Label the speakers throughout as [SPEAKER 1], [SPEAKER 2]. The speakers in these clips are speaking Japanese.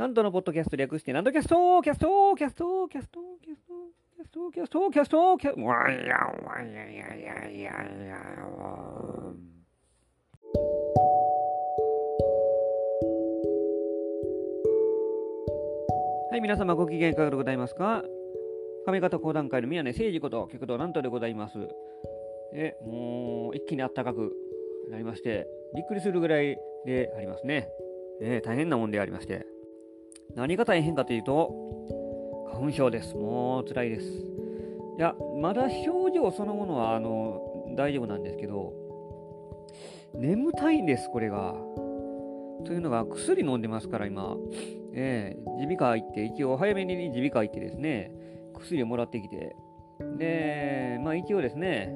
[SPEAKER 1] 南斗のポッドキャスト略して、南斗キャストキャストキャストキャストキャストキャストキャストキャストキャストわいやわいやいやいやいやいやはい、皆様ご機嫌いかがでございますか上方講談界の宮根誠司こと、旭堂南斗でございます。え、もう一気に暖かくなりまして、びっくりするぐらいでありますね。えー、大変なもんでありまして。何が大変かというと、花粉症です。もう辛いです。いや、まだ症状そのものはあの大丈夫なんですけど、眠たいんです、これが。というのが、薬飲んでますから、今。えー、耳鼻科行って、一応早めに耳鼻科行ってですね、薬をもらってきて、で、まあ一応ですね、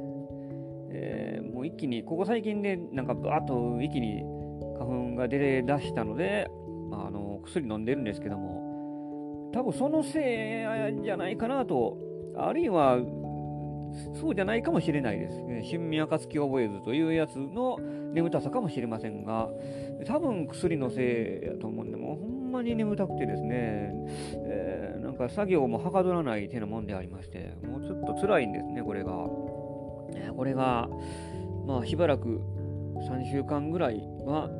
[SPEAKER 1] えー、もう一気に、ここ最近でなんかバーッと一気に花粉が出だしたので、薬飲んでるんですけども、多分そのせいじゃないかなと、あるいはそうじゃないかもしれないです。春眠暁を覚えずというやつの眠たさかもしれませんが、多分薬のせいやと思うんで、もうほんまに眠たくてですね、えー、なんか作業もはかどらない手のもんでありまして、もうちょっと辛いんですね、これが。え、これが、まあしばらく3週間ぐらいは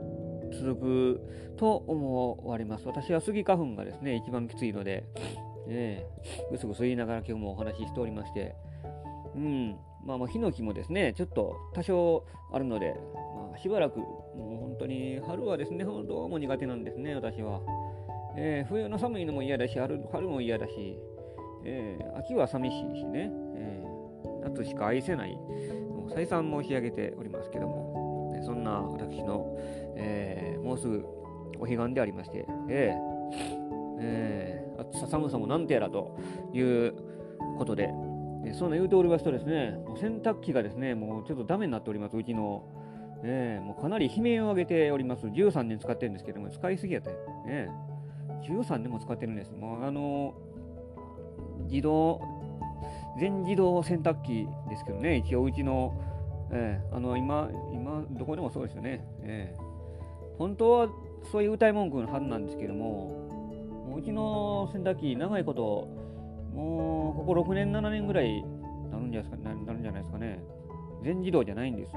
[SPEAKER 1] 続くと思われます。私はスギ花粉がですね、一番きついので、ね、ぐすぐす言いながら今日もお話ししておりまして、うん、まあ、まあ、ヒノキもですね、ちょっと多少あるので、まあ、しばらく、もう本当に春はですね、どうも苦手なんですね、私は。えー、冬の寒いのも嫌だし、春春も嫌だし、えー、秋は寂しいしね、えー、夏しか愛せない、もう再三申し上げておりますけども、ね、そんな私の、えもうすぐお彼岸でありまして、えーえー、暑さ寒さもなんてやらということで、えそんな言うておりますとですね、もう洗濯機がですね、もうちょっとダメになっております、うちの。えー、もうかなり悲鳴を上げております。13年使ってるんですけども、使いすぎやった。ね、13年も使ってるんです。もうあの自動、全自動洗濯機ですけどね、一応うちの、えー、あの今、今、どこでもそうですよね。えー、本当はそういう歌い文句のはずなんですけども、もううちの洗濯機、長いこと、もう、ここ6年、7年ぐらいなるんじゃないですかですかね。全自動じゃないんです。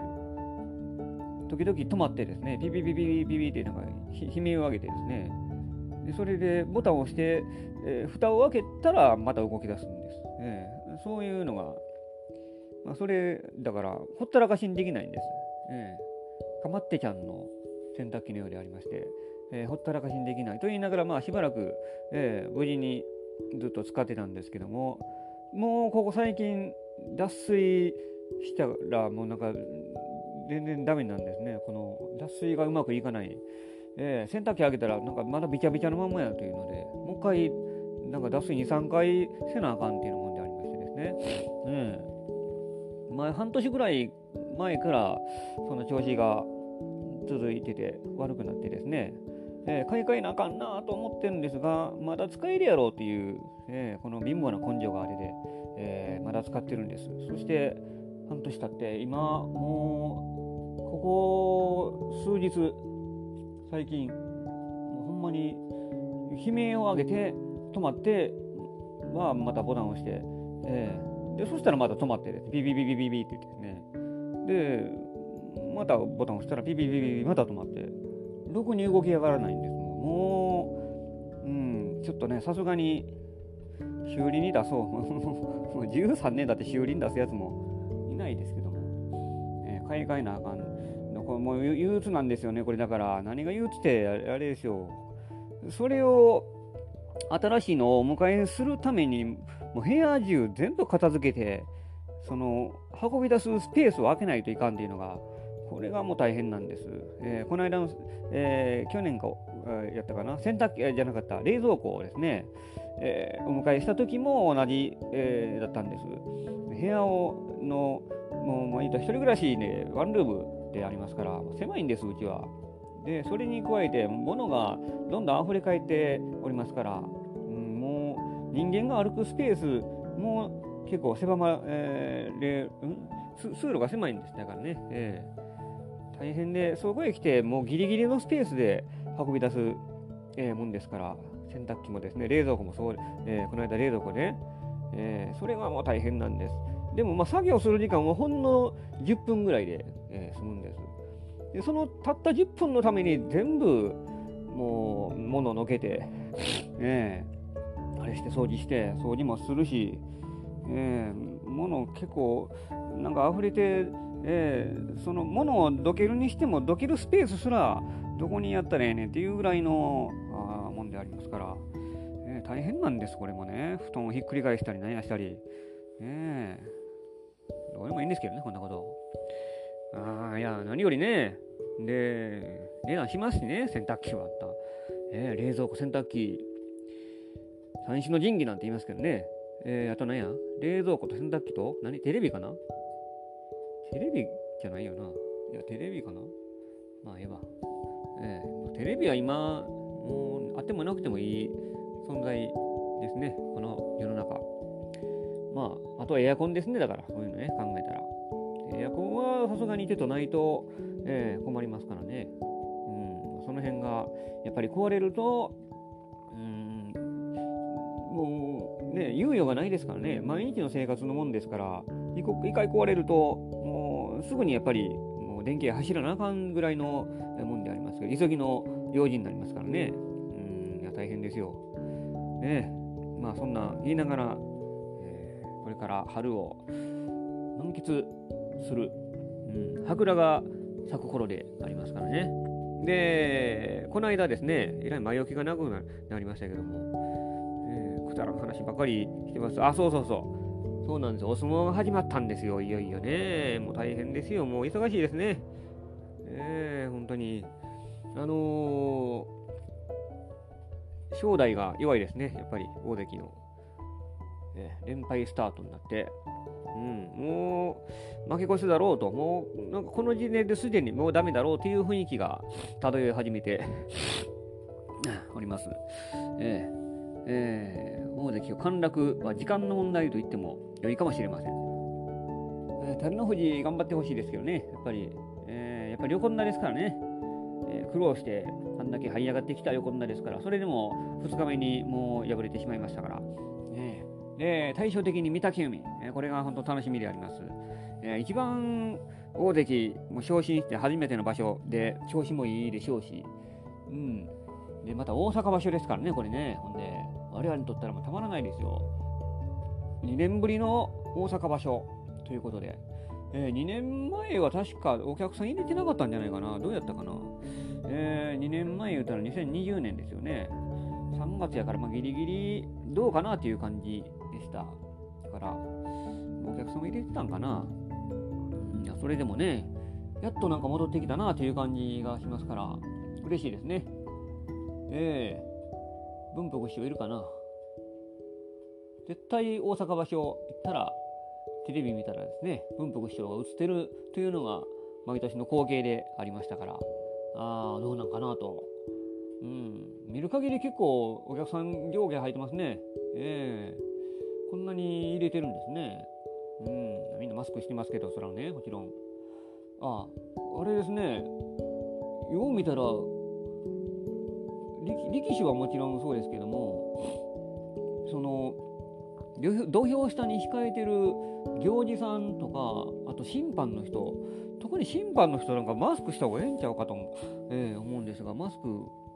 [SPEAKER 1] 時々止まってですね、ピピピピピピピってなんか悲鳴を上げてですね、でそれでボタンを押して、えー、蓋を開けたらまた動き出すんです。えー、そういうのが、まあ、それ、だから、ほったらかしにできないんです。えー、かまってちゃんの洗濯機のようでありまして、えー、ほったらかしにできないと言いながら、まあ、しばらく、えー、無事にずっと使ってたんですけども、もうここ最近、脱水したら、もうなんか、全然ダメなんですね。この脱水がうまくいかない。えー、洗濯機開けたら、なんかまだびちゃびちゃのまんまやというので、もう一回、なんか脱水2、3回せなあかんっていうのもんでありましてですね。うん。前、半年ぐらい前から、その調子が続いてて、悪くなってですね。えー、買い替えなあかんなと思ってるんですが、まだ使えるやろうっていう、えー、この貧乏な根性があれで、えー、まだ使ってるんです。そして、半年経って、今、もう、ここ数日、最近、もうほんまに、悲鳴を上げて、止まって、はまたボタンを押して、えー、で、そしたらまた止まって、ビビビビビビって言ってね、で、またボタン押したらビビビビビまた止まって、ろくに動き上がらないんですもう、うん、ちょっとね、さすがに修理に出そう。もう13年だって修理に出すやつもいないですけども、えー、買い替えなあかん。これもう憂鬱なんですよね、これだから。何が憂鬱ってあれですよ。それを新しいのをお迎えするために、もう部屋中全部片付けて、その運び出すスペースを空けないといかんっていうのが、これがもう大変なんです。えー、この間の、えー、去年か、やったかな、洗濯機じゃなかった、冷蔵庫をですね、えー、お迎えした時も同じ、え、だったんです。部屋をの、もう、もう一人暮らしで、ワンルームでありますから、狭いんです、うちは。で、それに加えて、物がどんどん溢れ返っておりますから、うん、もう人間が歩くスペースも結構狭ま、えー、通路が狭いんですだからね。えー大変で、そこへ来て、もうギリギリのスペースで運び出す、えー、もんですから、洗濯機もですね、冷蔵庫もそう、えー、この間冷蔵庫で、えー、それがもう大変なんです。でも、まあ、作業する時間はほんの10分ぐらいで、えー、済むんです。でそのたった10分のために全部、もう、物をのけて、えー、あれして掃除して、掃除もするし、えー、物結構、なんか溢れて、えー、その物をどけるにしても、どけるスペースすら、どこにやったらええねんっていうぐらいのあもんでありますから、えー、大変なんです、これもね。布団をひっくり返したり、何やしたり。ねどうでもいいんですけどね、こんなこと。ああ、いや、何よりね、で、値段しますしね、洗濯機はあった。えー、冷蔵庫、洗濯機、三種の神器なんて言いますけどね。えー、あと何や？冷蔵庫と洗濯機と、何？テレビかな？テレビじゃないよな。いや、テレビかなまあ、ええわ。えー、テレビは今、もうあってもなくてもいい存在ですね、この世の中。まあ、あとはエアコンですね、だから、そういうのね、考えたら。エアコンはさすがに手とないと、えー、困りますからね。うん、その辺が、やっぱり壊れると、うん、もうね、猶予がないですからね、毎日の生活のもんですから、一回壊れると、もうすぐにやっぱり、もう電気が走らなあかんぐらいのもんでありますけど、急ぎの用事になりますからね。うん、いや大変ですよ。ねまあそんな言いながら、えー、これから春を満喫する、うん、桜が咲く頃でありますからね。で、この間ですね、えらい前置きが長くなりましたけども、えー、くだらん話ばかりしてます。あ、そうそうそう。そうなんですよお相撲が始まったんですよ。いよいよね。もう大変ですよ。もう忙しいですね。えー、本当に。あのー、正代が弱いですね。やっぱり大関の。えー、連敗スタートになって。うん、もう負け越すだろうと、もうなんかこの時点ですでにもうダメだろうという雰囲気が漂い始めて おります。えー、えー、大関陥落は時間の問題と言っても良いかもしれません。えー、照ノ富士頑張ってほしいですけどね、やっぱり、えー、やっぱり横綱ですからね、えー、苦労してあんだけ這い上がってきた横綱ですから、それでも2日目にもう敗れてしまいましたから、えー、で対照的に御嶽海、えー、これが本当楽しみであります。えー、一番大関も昇進して初めての場所で調子もいいでしょうし、うん、でまた大阪場所ですからね、これね、ほんで我々にとったらもうたまらないですよ。2年ぶりの大阪場所ということで、えー、2年前は確かお客さん入れてなかったんじゃないかな、どうやったかな。えー、2年前言うたら2020年ですよね。3月やから、まあ、ギリギリどうかなっていう感じでした。だから、お客さんも入れてたんかな。いやそれでもね、やっとなんか戻ってきたなという感じがしますから、嬉しいですね。ええー、文福師匠いるかな？絶対大阪場所行ったら、テレビ見たらですね、文福師匠が映ってるというのが毎年の光景でありましたから、ああ、どうなんかなと。うん、見る限り結構お客さん上下入ってますね。ええー、こんなに入れてるんですね。うん、みんなマスクしてますけど、そらね、もちろん。ああ、あれですね、よう見たら、力士はもちろんそうですけども、その、土俵下に控えてる行司さんとかあと審判の人特に審判の人なんかマスクした方がええんちゃうかと思,、えー、思うんですがマスク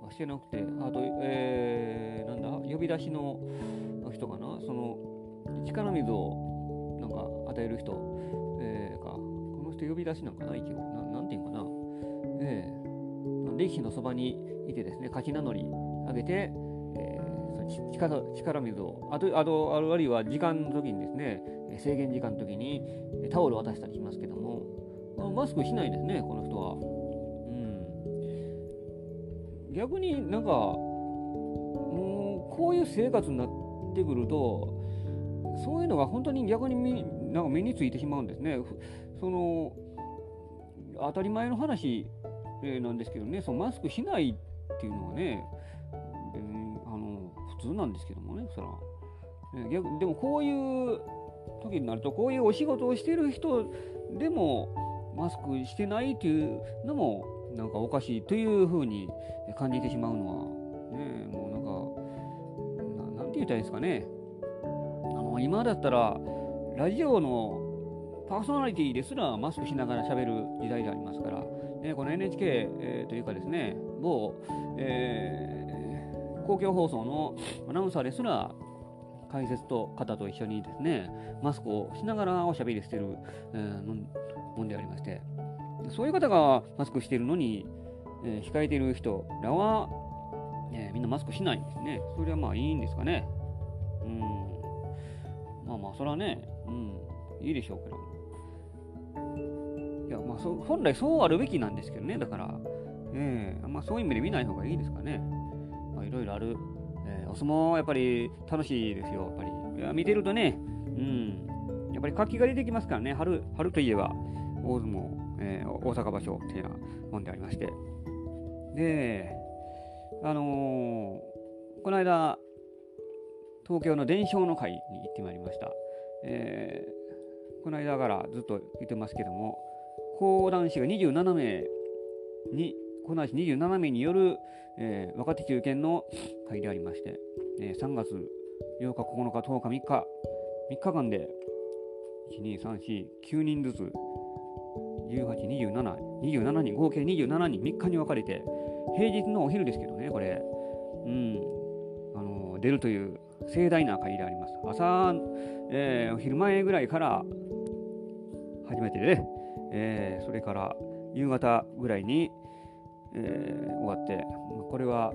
[SPEAKER 1] はしてなくてあと、えー、なんだ呼び出しの人かなその力水をなんか与える人、えー、かこの人呼び出しなんかな一応ななんていうかな、えー、力士のそばにいてですね勝ち名乗り上げて力力水をあとあとあるいは時間の時にですね制限時間の時にタオル渡したりしますけどもマスクしないですねこの人は、うん、逆になんかもうこういう生活になってくるとそういうのが本当に逆に身なんか目についてしまうんですね。その当たり前の話なんですけどねそのマスクしないっていうのはね普通なんですけどもね、そら。逆でもこういう時になると、こういうお仕事をしてる人でもマスクしてないっていうのもなんかおかしいというふうに感じてしまうのは、ね、もうなんか言ったらいいんですかね。あの今だったら、ラジオのパーソナリティですらマスクしながら喋る時代でありますから、ね、この NHK、えー、というかですね、某、えー、公共放送のアナウンサーですら、解説と方と一緒にですね、マスクをしながらおしゃべりしてる、えー、もんでありまして、そういう方がマスクしてるのに、えー、控えてる人らは、えー、みんなマスクしないんですね。それはまあいいんですかね。うん。まあまあ、それはね、うん、いいでしょうけど。いや、まあ、本来そうあるべきなんですけどね、だから、ええー、まあそういう意味で見ない方がいいですかね。あ、いろいろある。えー、お相撲はやっぱり楽しいですよ、やっぱり。いや見てるとね、うん、やっぱり活気が出てきますからね、春春といえば大相撲、えー、大阪場所っていうようなもんでありまして。で、あのー、この間、東京の伝承の会に行ってまいりました。えー、この間からずっと言ってますけども、講談師が27名に、講談師27名による、えー、若手中堅の会でありまして、えー、3月8日、9日、10日、3日、3日間で、1、2、3、4、9人ずつ、18、27、27人、合計27人、3日に分かれて、平日のお昼ですけどね、これ、うん、あの出るという盛大な会であります。朝、えー、お昼前ぐらいから初めてで、ね、えー、それから夕方ぐらいに、えー、終わって、これは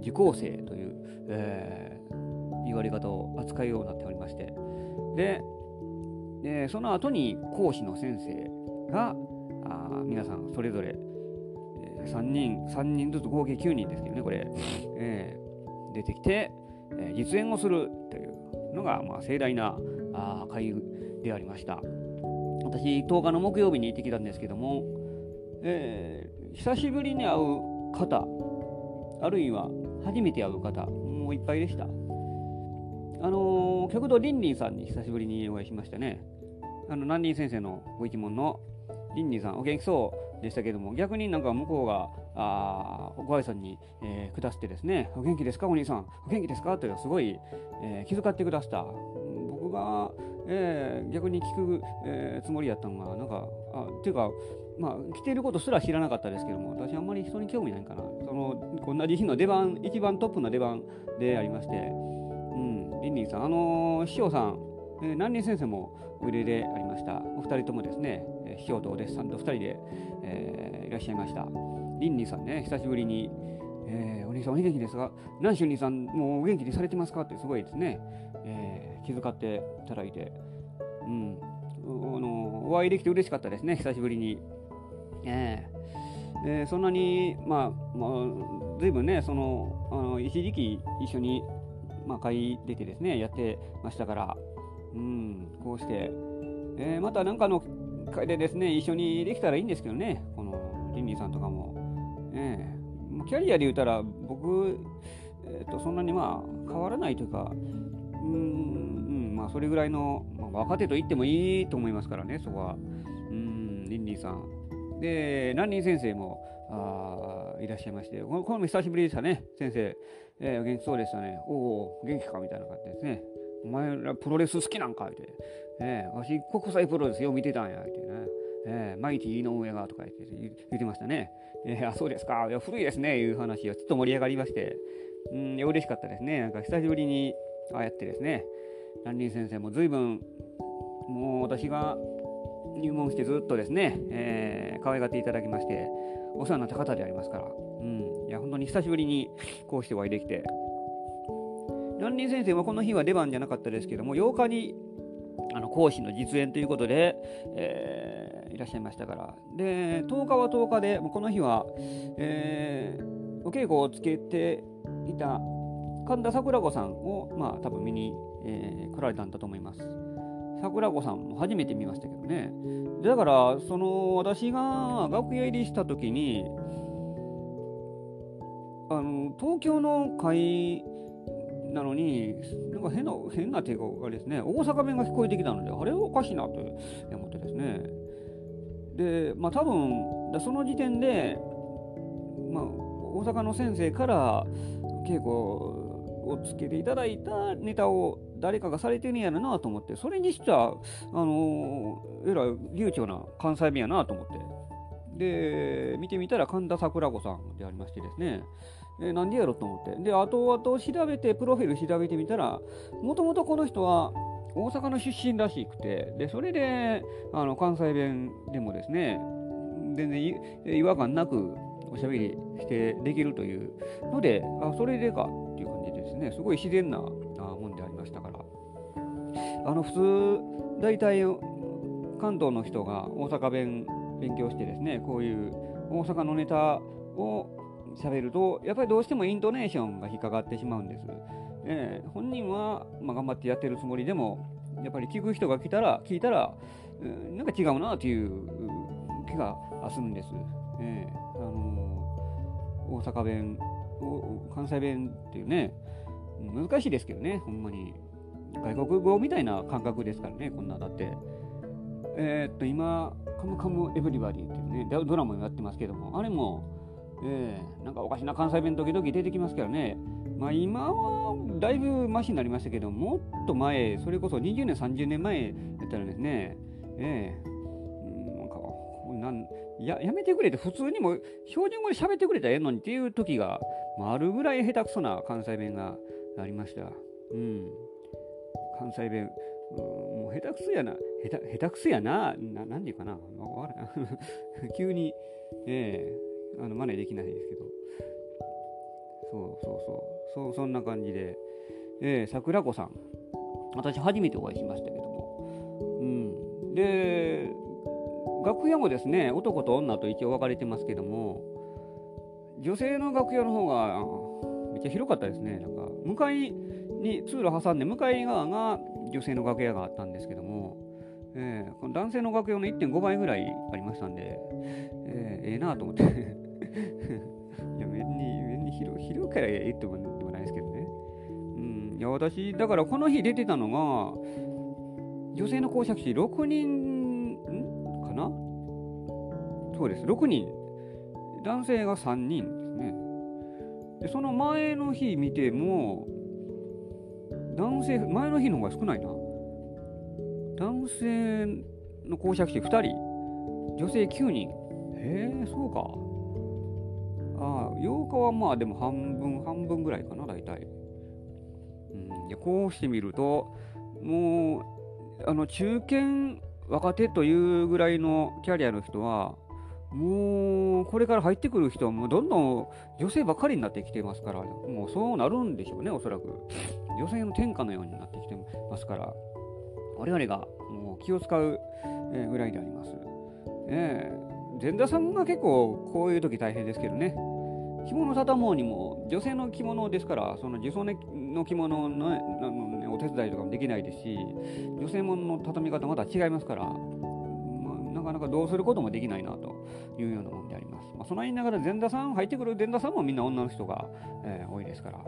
[SPEAKER 1] 受講生という、えー、言われ方を扱うようになっておりまして、で、でその後に講師の先生があ皆さんそれぞれ、えー、3人3人ずつ合計9人ですけどねこれ、えー、出てきて、えー、実演をするというのが、まあ、盛大なあ会でありました。私10日の木曜日に行ってきたんですけども、えー、久しぶりに会う方あるいは初めて会う方もういっぱいでしたあのー、極道リンリンさんに久しぶりにお会いしましたね。あの、南林先生のご一門のリンリンさん、お元気そうでしたけども、逆になんか向こうが、あご挨拶に、えー、下してですね、お元気ですか、お兄さん、お元気ですか？というすごい、えー、気遣ってくださった。僕が、えー、逆に聞く、えー、つもりやったのが、なんか、あっていうか、まあ、来ていることすら知らなかったですけども、私あんまり人に興味ないかな。その、同じ日の出番、一番トップの出番でありまして、うん、リンリンさん、あのー、師匠さん、えー、南林先生もおいででありました。お二人ともですね、えー、師匠とお弟子さんと二人で、えー、いらっしゃいました。リンリンさんね、久しぶりに、えー、お兄さんお元気ですか南州兄さん、もうお元気にされてますか？ってすごいですね、えー、気遣っていただいて、うん、あのお会いできて嬉しかったですね、久しぶりに。えー、え。ー、そんなに、まあ、まあ、ずいぶんね、その、あの一時期一緒にまあ、会出てですね、やってましたから、うん、こうして、えー、また何かの会でですね、一緒にできたらいいんですけどね、このリンリンさんとかも。えー、キャリアで言うたら、僕、えーと、そんなにまあ変わらないというか、うん、うん、まあそれぐらいの、まあ、若手と言ってもいいと思いますからね、そこは。うん、リンリンさん。で、ランリン先生も、あいらっしゃいまして、このこも久しぶりでしたね、先生。えー、元気そうでしたね。おお、元気かみたいな感じですね。お前らプロレス好きなんか？って。えー、わし国際プロレスよう見てたんや、ってね。えー、マイティ井上がとか言って言ってましたね。えー、あ、そうですか。いや古いですね。いう話がちょっと盛り上がりまして。うん、嬉しかったですね。なんか久しぶりにああやってですね。蘭林先生も随分、もう私が入門してずっとですね、えー、可愛がっていただきまして、お世話になった方でありますから、うん、いや、本当に久しぶりにこうしてお会いできて、蘭林先生はこの日は出番じゃなかったですけども、8日にあの講師の実演ということで、えー、いらっしゃいましたから、で、10日は10日で、この日は、えー、お稽古をつけていた神田桜子さんを、まあ、多分見に、えー、来られたんだと思います。桜子さんも初めて見ましたけどね。だから、その、私が楽屋入りした時に、あの、東京の会なのに、なんか変な、変なっていうか、あれですね、大阪弁が聞こえてきたので、あれはおかしいなと思ってですね。で、まあ多分、その時点で、まあ、大阪の先生から稽古をつけていただいたネタを誰かがされてるんやろなと思ってそれにしてはあのえらい流暢な関西弁やなと思って。で見てみたら神田桜子さんでありましてですね。えなんでやろと思って。で後々調べてプロフィール調べてみたらもともとこの人は大阪の出身らしくてでそれであの関西弁でもですね全然違和感なくおしゃべりしてできるというのであそれでか。ねすごい自然なもんでありましたからあの普通大体関東の人が大阪弁勉強してですねこういう大阪のネタを喋るとやっぱりどうしてもイントネーションが引っかかってしまうんです。えー、本人は、まあ、頑張ってやってるつもりでもやっぱり聞く人が来たら聞いたら、うん、なんか違うなという気がするんです。えー、あのー、大阪弁関西弁っていうね難しいですけどねほんまに。外国語みたいな感覚ですからねこんなだって。えー、っと今「カムカムエヴリバディ」っていうねドラマをやってますけどもあれも、えー、なんかおかしな関西弁時々出てきますからね。まあ今はだいぶマシになりましたけどもっと前それこそ20年30年前やったらですねええー、なんかなんややめてくれて普通にも標準語で喋ってくれたらええのにっていう時が、まあ、あるぐらい下手くそな関西弁がありました。うん。関西弁、うん、もう下手くそやな。下手下手くそやな。ななんていうかな。急に、ええー、あの真似できないですけど。そうそうそう。そそんな感じで。えー、桜子さん。私初めてお会いしましたけども。うん。で、楽屋もですね、男と女と一応分かれてますけども、女性の楽屋の方がめっちゃ広かったですね。なんか向かいに通路挟んで向かい側が女性の楽屋があったんですけども、えー、この男性の楽屋の1.5倍ぐらいありましたんで、えー、えー、なと思って いや、面に、面に広広いからええってもでもないですけどね。うん、いや、私、だからこの日出てたのが、女性の公爵士6人かな？そうです、6人。男性が3人ですね。で、その前の日見ても、男性、前の日の方が少ないな。男性の公爵士2人、女性9人。へえ、そうか。ああ、8日はまあでも半分、半分ぐらいかな、大体。うん、でこうしてみると、もう、あの中堅、若手というぐらいのキャリアの人は、もうこれから入ってくる人はもうどんどん女性ばかりになってきてますから、もうそうなるんでしょうね、おそらく。女性の天下のようになってきてますから、我々がもう気を使うぐらいであります。え、前田さんが結構こういう時大変ですけどね。着物畳もうにも女性の着物ですからその女装の着物の、ね、お手伝いとかもできないですし女性もの畳み方また違いますからなかなかどうすることもできないなというようなものであります。まあ、その言いながら前田さん入ってくる前田さんもみんな女の人が、えー、多いですから、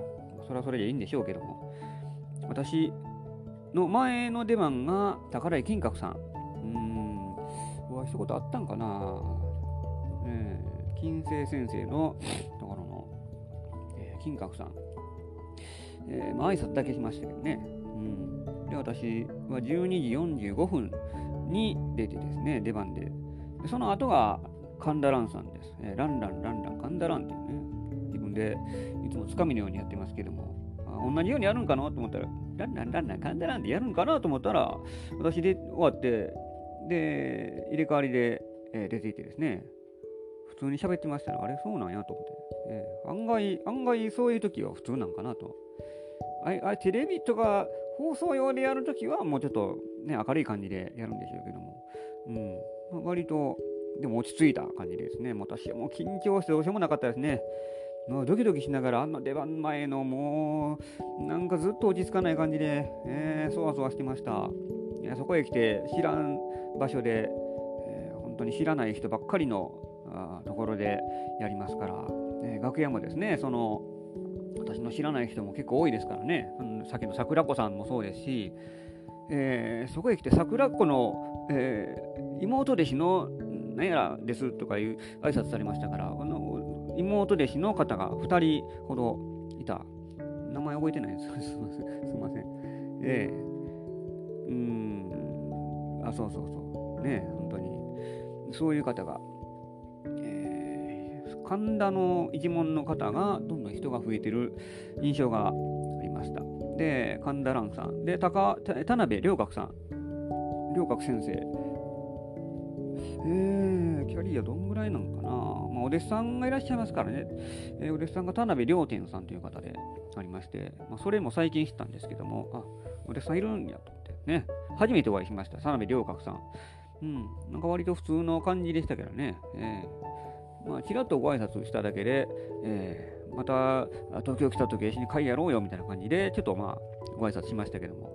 [SPEAKER 1] それはそれでいいんでしょうけども、私の前の出番が宝井金閣さん。うん、お会いしたことあったんかな、えー、金星先生のところの、えー、金閣さん。えー、まあ挨拶だけしましたけどね。うん、で、私は12時45分に出てですね、出番で。でその後が神田蘭さんです。えー、ランランランラン神田蘭っていうね、自分でいつもつかみのようにやってますけども、あ同じようにやるんかなと思ったら、ランランランラン神田蘭ってやるんかなと思ったら、私で終わって、で、入れ替わりで、えー、出ていてですね、普通に喋ってましたら、あれそうなんやと思って、えー、案外、案外そういう時は普通なんかなと。ああテレビとか放送用でやるときはもうちょっとね、明るい感じでやるんでしょうけども、うん、割と、でも落ち着いた感じですね。私はもう緊張してどうしようもなかったですね。もうドキドキしながら、あの出番前のもう、なんかずっと落ち着かない感じで、えー、そわそわしてました。いやそこへ来て、知らん場所で、えー、本当に知らない人ばっかりのあところでやりますから、えー、楽屋もですね、その、私の知らない人も結構多いですからね、うん、さっきの桜子さんもそうですし、えー、そこへ来て桜子の、えー、妹弟子の何やらですとかいう挨拶されましたから、あの妹弟子の方が2人ほどいた。名前覚えてないです。すみません。ええー、うん、あ、そうそうそう。ね本当に。そういう方が、神田の一門の方がどんどん人が増えてる印象がありました。で、神田蘭さん。で、高田辺良学さん。良学先生。えー、キャリアどんぐらいなのかな、まあ、お弟子さんがいらっしゃいますからね、えー、お弟子さんが田辺良天さんという方でありまして、まあ、それも最近知ったんですけども、あ、お弟子さんいるんやと思ってね、初めてお会いしました、田辺良学さん。うん、なんか割と普通の感じでしたけどね、えー、まあ、ちらっとご挨拶しただけで、えー、また東京来た時一緒に会やろうよみたいな感じで、ちょっとまあ、ご挨拶しましたけども、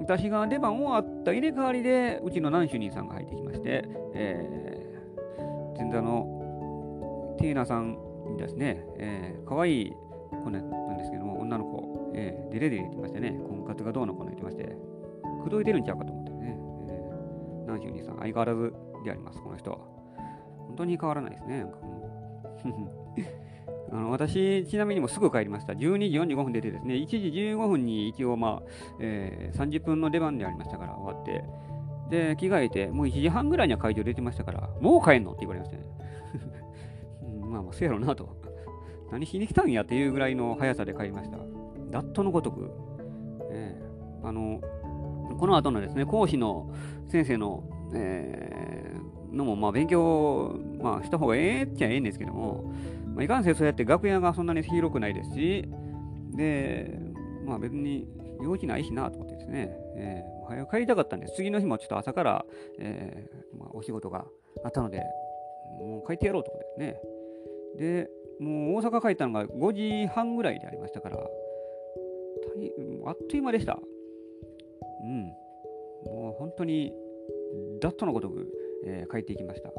[SPEAKER 1] 私が出番終わった入れ替わりで、うちの南主任さんが入ってきまして、えー、前座のティーナさんですね、えー、かわいい子なんですけども、女の子、えー、デレデレ言ってましてね、婚活がどうのこうの言ってまして、口説いてるんちゃうかと思ってね、えー、南主任さん、相変わらずであります、この人は。当に変わらないですね、なんか あの私、ちなみにもすぐ帰りました。12時45分出てですね、1時15分に一応、まあえー、30分の出番でありましたから終わって、で、着替えて、もう1時半ぐらいには会場出てましたから、もう帰んのって言われましたね。うん、まあ、まあ、せやろなと。何しに来たんやっていうぐらいの速さで帰りました。ダットのごとく。えー、あの、この後のですね、講師の先生の、えー、のも、まあ、勉強、まあ、した方がええっちゃええんですけども、まあ、いかんせんそうやって楽屋がそんなに広くないですし、で、まあ別に用事ないしなと思ってですね、えー、早く帰りたかったんです。次の日もちょっと朝から、えーまあ、お仕事があったので、もう帰ってやろうと思ってですね。で、もう大阪帰ったのが5時半ぐらいでありましたから、あっという間でした。うん。もう本当に、ダットのごとく、えー、帰っていきました。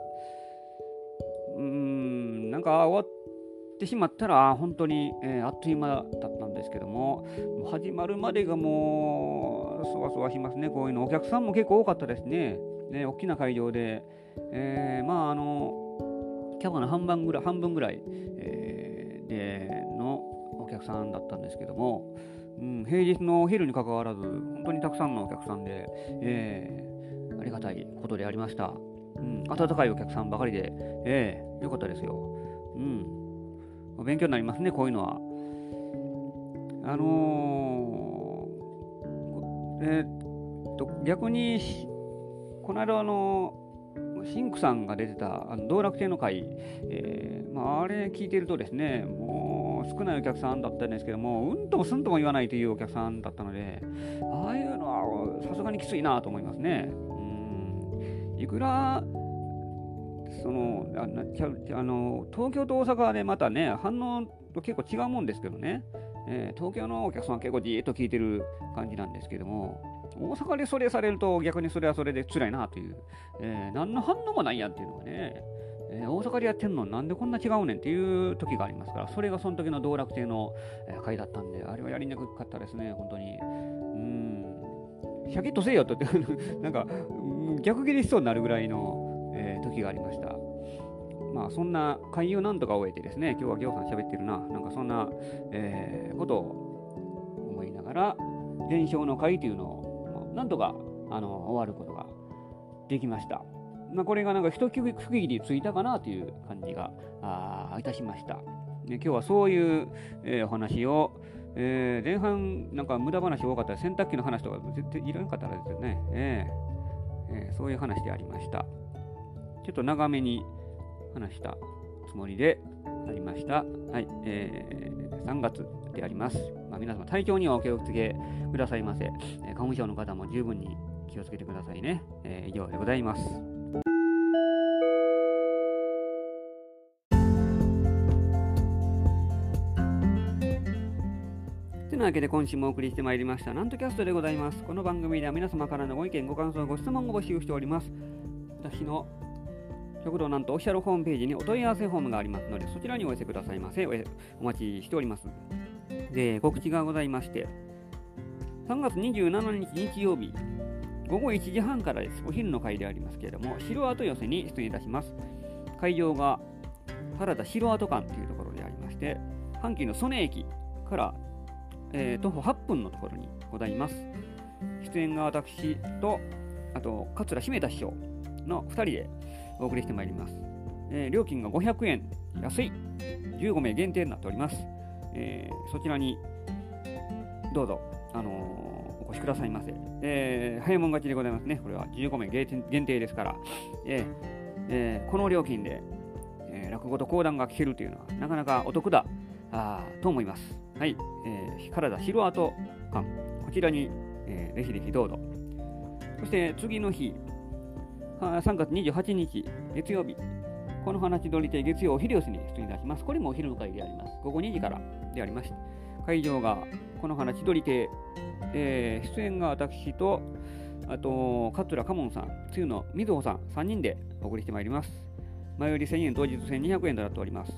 [SPEAKER 1] うーん、なんか終わってしまったら、本当に、えー、あっという間だったんですけども、も始まるまでがもう、そわそわしますね、こういうの。お客さんも結構多かったですね。ね大きな会場で、えー、まあ、あの、キャバの半分ぐらい、半分ぐらい、え、でのお客さんだったんですけども、うん、平日のお昼にかかわらず、本当にたくさんのお客さんで、えー、ありがたいことでありました。うん、温かいお客さんばかりで、ええー、よかったですよ。うん。勉強になりますね、こういうのは。あのー、えー、っと、逆に、この間、あのシンクさんが出てたあの道楽亭の会、えーまあ、あれ聞いてるとですね、もう少ないお客さんだったんですけども、うんともすんとも言わないというお客さんだったので、ああいうのはさすがにきついなと思いますね。いくらそのああの東京と大阪でまたね、反応と結構違うもんですけどね、えー、東京のお客さんは結構じーっと聞いてる感じなんですけども、大阪でそれされると逆にそれはそれで辛いなという、えー、何の反応もないやんっていうのがね、えー、大阪でやってんのなんでこんな違うねんっていう時がありますから、それがその時の道楽亭の会だったんで、あれはやりにくかったですね、本当に。シャキッとせえよって なんか逆切りしそうになるぐらいの、えー、時がありました。まあ、そんな会をなんとか終えてですね、今日はぎょうさん喋ってるな、なんかそんな、えー、ことを思いながら、伝承の会というのを、なんとかあの終わることができました。まあ、これがなんか一区切りついたかなという感じがあいたしました。ね、今日はそういう、えー、お話を、えー、前半なんか無駄話多かったら洗濯機の話とか絶対いらなかったらですよね、えーえー、そういう話でありました。ちょっと長めに話したつもりでありました。はい、えー、3月であります。まあ、皆様、体調にはお気をつけくださいませ。えー、花粉症の方も十分に気をつけてくださいね。えー、以上でございます。というわけで今週もお送りしてまいりました、なんとキャストでございます。この番組では皆様からのご意見、ご感想、ご質問を募集しております。私の極道なんとオフィシャルホームページにお問い合わせフォームがありますので、そちらにお寄せくださいませ。お待ちしております。で、告知がございまして、3月27日日曜日、午後1時半からです。お昼の会でありますけれども、城跡寄せに出演いたします。会場が原田城跡館というところでありまして、阪急の曽根駅からえー、徒歩8分のところにございます。出演が私と、あと、桂姫田師匠の2人でお送りしてまいります。えー、料金が500円、安い、15名限定になっております。えー、そちらにどうぞ、あの、お越しくださいませ。えー、早いもん勝ちでございますね。これは15名限定ですから、ええー、この料金で、え、落語と講談が聞けるというのはなかなかお得だあと思います。はい、えー、体城跡館、こちらに、えー、ぜひぜひどうぞ。そして次の日、3月28日、月曜日、この話通りで月曜お昼寄せに出演いたします。これもお昼の会であります。午後2時からでありまして、会場がこの花千鳥亭、えー、出演が私と、あと、桂かもんさん、つゆのみずほさん、3人でお送りしてまいります。前売り1000円、当日1200円となっております。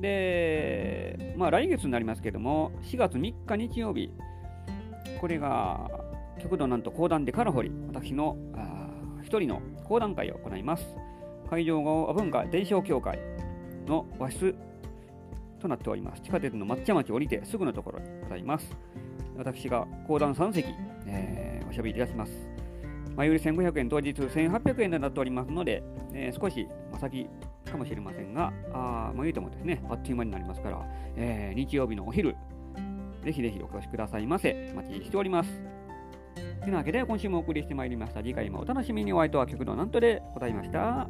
[SPEAKER 1] で、まあ来月になりますけども、4月3日日曜日、これが、極度なんと講談でからほり、私の一人の講談会を行います。会場が文化伝承協会の和室となっております。地下鉄の抹茶町降りてすぐのところにございます。私が講談3席、えー、おしゃべりいたします。前売り1500円、当日1800円となっておりますので、えー、少し、ま先かもしれませんが、あまあ、言うてもですね、あっという間になりますから、えー、日曜日のお昼、ぜひぜひお越しくださいませ。お待ちしております。というわけで、今週もお送りしてまいりました。次回もお楽しみにお相手は極道なんとでございました。